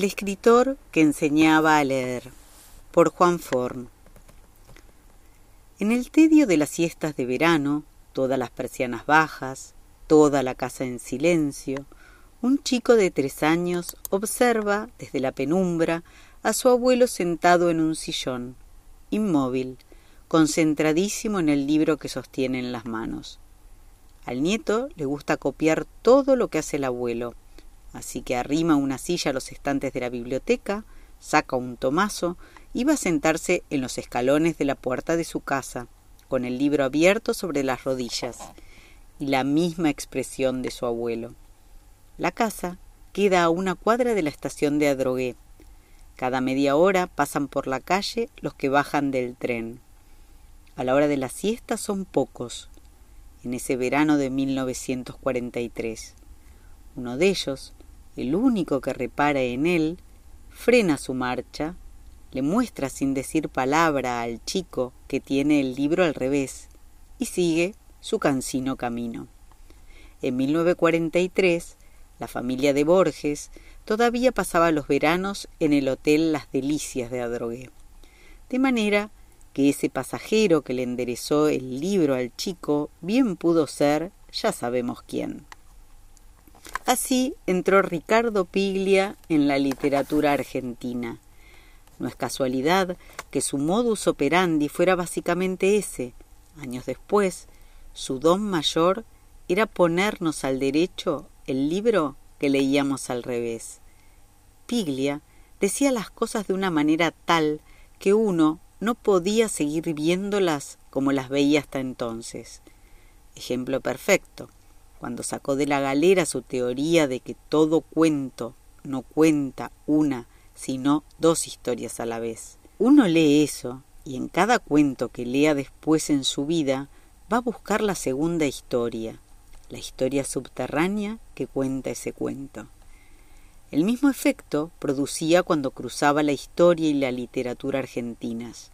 El escritor que enseñaba a leer por Juan Forn En el tedio de las siestas de verano, todas las persianas bajas, toda la casa en silencio, un chico de tres años observa desde la penumbra a su abuelo sentado en un sillón, inmóvil, concentradísimo en el libro que sostiene en las manos. Al nieto le gusta copiar todo lo que hace el abuelo, así que arrima una silla a los estantes de la biblioteca, saca un tomazo y va a sentarse en los escalones de la puerta de su casa, con el libro abierto sobre las rodillas y la misma expresión de su abuelo. La casa queda a una cuadra de la estación de Adrogué. Cada media hora pasan por la calle los que bajan del tren. A la hora de la siesta son pocos, en ese verano de 1943. Uno de ellos, el único que repara en él, frena su marcha, le muestra sin decir palabra al chico que tiene el libro al revés y sigue su cansino camino. En 1943, la familia de Borges todavía pasaba los veranos en el hotel Las Delicias de Adrogué. De manera que ese pasajero que le enderezó el libro al chico bien pudo ser ya sabemos quién. Así entró Ricardo Piglia en la literatura argentina. No es casualidad que su modus operandi fuera básicamente ese. Años después, su don mayor era ponernos al derecho el libro que leíamos al revés. Piglia decía las cosas de una manera tal que uno no podía seguir viéndolas como las veía hasta entonces. Ejemplo perfecto, cuando sacó de la galera su teoría de que todo cuento no cuenta una, sino dos historias a la vez. Uno lee eso, y en cada cuento que lea después en su vida, va a buscar la segunda historia, la historia subterránea que cuenta ese cuento. El mismo efecto producía cuando cruzaba la historia y la literatura argentinas.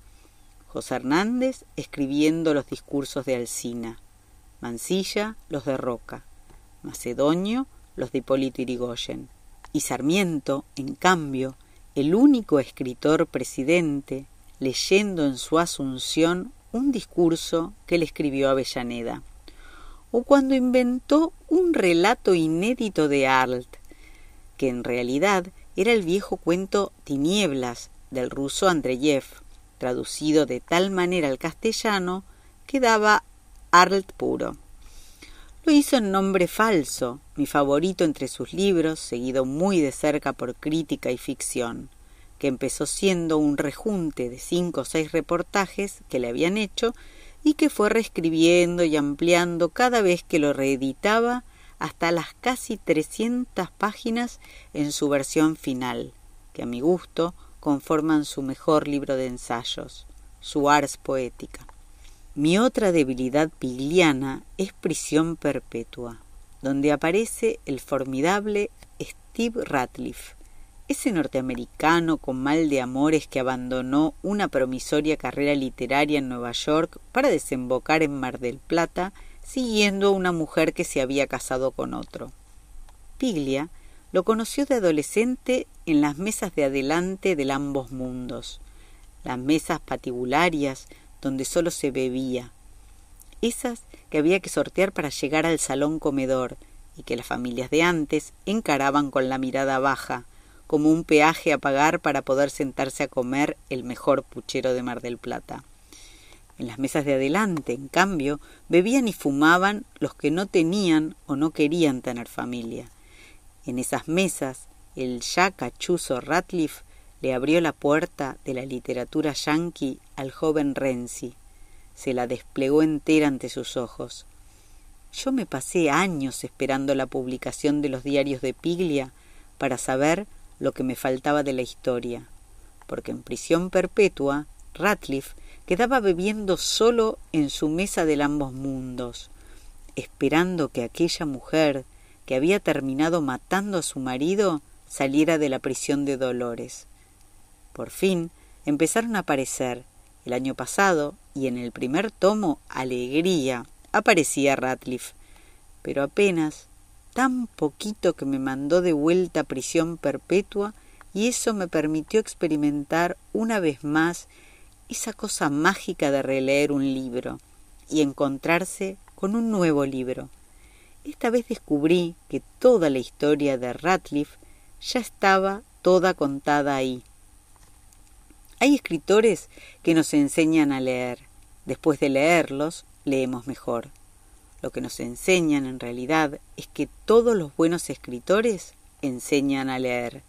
José Hernández escribiendo los discursos de Alsina, Mansilla los de Roca, Macedonio los de Hipólito Irigoyen, y Sarmiento, en cambio, el único escritor presidente, leyendo en su asunción un discurso que le escribió Avellaneda, o cuando inventó un relato inédito de Arlt, que en realidad era el viejo cuento Tinieblas del ruso Andreyev, traducido de tal manera al castellano que daba Puro. Lo hizo en nombre falso, mi favorito entre sus libros, seguido muy de cerca por crítica y ficción, que empezó siendo un rejunte de cinco o seis reportajes que le habían hecho y que fue reescribiendo y ampliando cada vez que lo reeditaba hasta las casi 300 páginas en su versión final, que a mi gusto conforman su mejor libro de ensayos, su Ars Poética. Mi otra debilidad pigliana es Prisión Perpetua, donde aparece el formidable Steve Ratliff, ese norteamericano con mal de amores que abandonó una promisoria carrera literaria en Nueva York para desembocar en Mar del Plata siguiendo a una mujer que se había casado con otro. Piglia lo conoció de adolescente en las mesas de adelante de ambos mundos, las mesas patibularias donde solo se bebía, esas que había que sortear para llegar al salón comedor y que las familias de antes encaraban con la mirada baja, como un peaje a pagar para poder sentarse a comer el mejor puchero de Mar del Plata. En las mesas de adelante, en cambio, bebían y fumaban los que no tenían o no querían tener familia. En esas mesas, el ya cachuzo Ratliff le abrió la puerta de la literatura yanqui al joven Renzi. Se la desplegó entera ante sus ojos. Yo me pasé años esperando la publicación de los diarios de Piglia para saber lo que me faltaba de la historia, porque en prisión perpetua Ratliff quedaba bebiendo solo en su mesa del ambos mundos, esperando que aquella mujer que había terminado matando a su marido saliera de la prisión de Dolores. Por fin empezaron a aparecer, el año pasado, y en el primer tomo, Alegría, aparecía Ratliff, pero apenas tan poquito que me mandó de vuelta a prisión perpetua y eso me permitió experimentar una vez más esa cosa mágica de releer un libro y encontrarse con un nuevo libro. Esta vez descubrí que toda la historia de Ratliff ya estaba toda contada ahí. Hay escritores que nos enseñan a leer. Después de leerlos, leemos mejor. Lo que nos enseñan en realidad es que todos los buenos escritores enseñan a leer.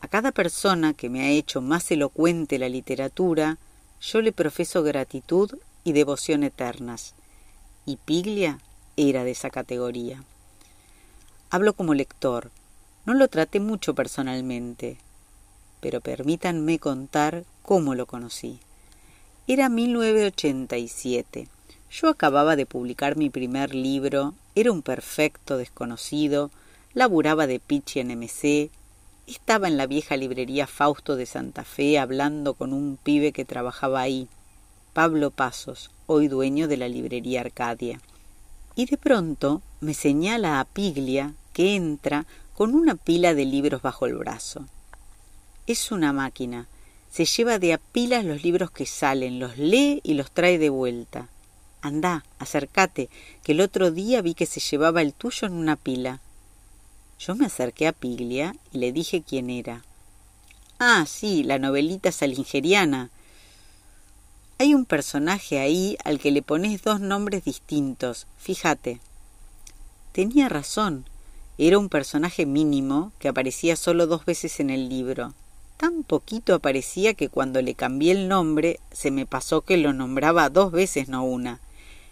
A cada persona que me ha hecho más elocuente la literatura, yo le profeso gratitud y devoción eternas. Y Piglia era de esa categoría. Hablo como lector. No lo traté mucho personalmente, pero permítanme contar cómo lo conocí. Era 1987. Yo acababa de publicar mi primer libro, era un perfecto desconocido, laburaba de pitch en MC, estaba en la vieja librería Fausto de Santa Fe hablando con un pibe que trabajaba ahí, Pablo Pasos, hoy dueño de la librería Arcadia. Y de pronto me señala a Piglia que entra con una pila de libros bajo el brazo. Es una máquina. Se lleva de a pilas los libros que salen, los lee y los trae de vuelta. Andá, acércate, que el otro día vi que se llevaba el tuyo en una pila. Yo me acerqué a Piglia y le dije quién era. Ah, sí, la novelita salingeriana. Hay un personaje ahí al que le pones dos nombres distintos, fíjate. Tenía razón. Era un personaje mínimo que aparecía solo dos veces en el libro. Tan poquito aparecía que cuando le cambié el nombre se me pasó que lo nombraba dos veces, no una.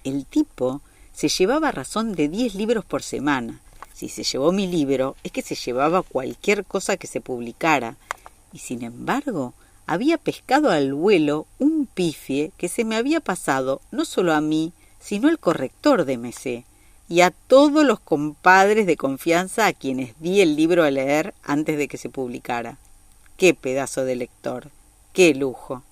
El tipo se llevaba razón de diez libros por semana si se llevó mi libro es que se llevaba cualquier cosa que se publicara, y sin embargo había pescado al vuelo un pifie que se me había pasado no solo a mí, sino al corrector de Mesé, y a todos los compadres de confianza a quienes di el libro a leer antes de que se publicara. ¡Qué pedazo de lector! ¡Qué lujo!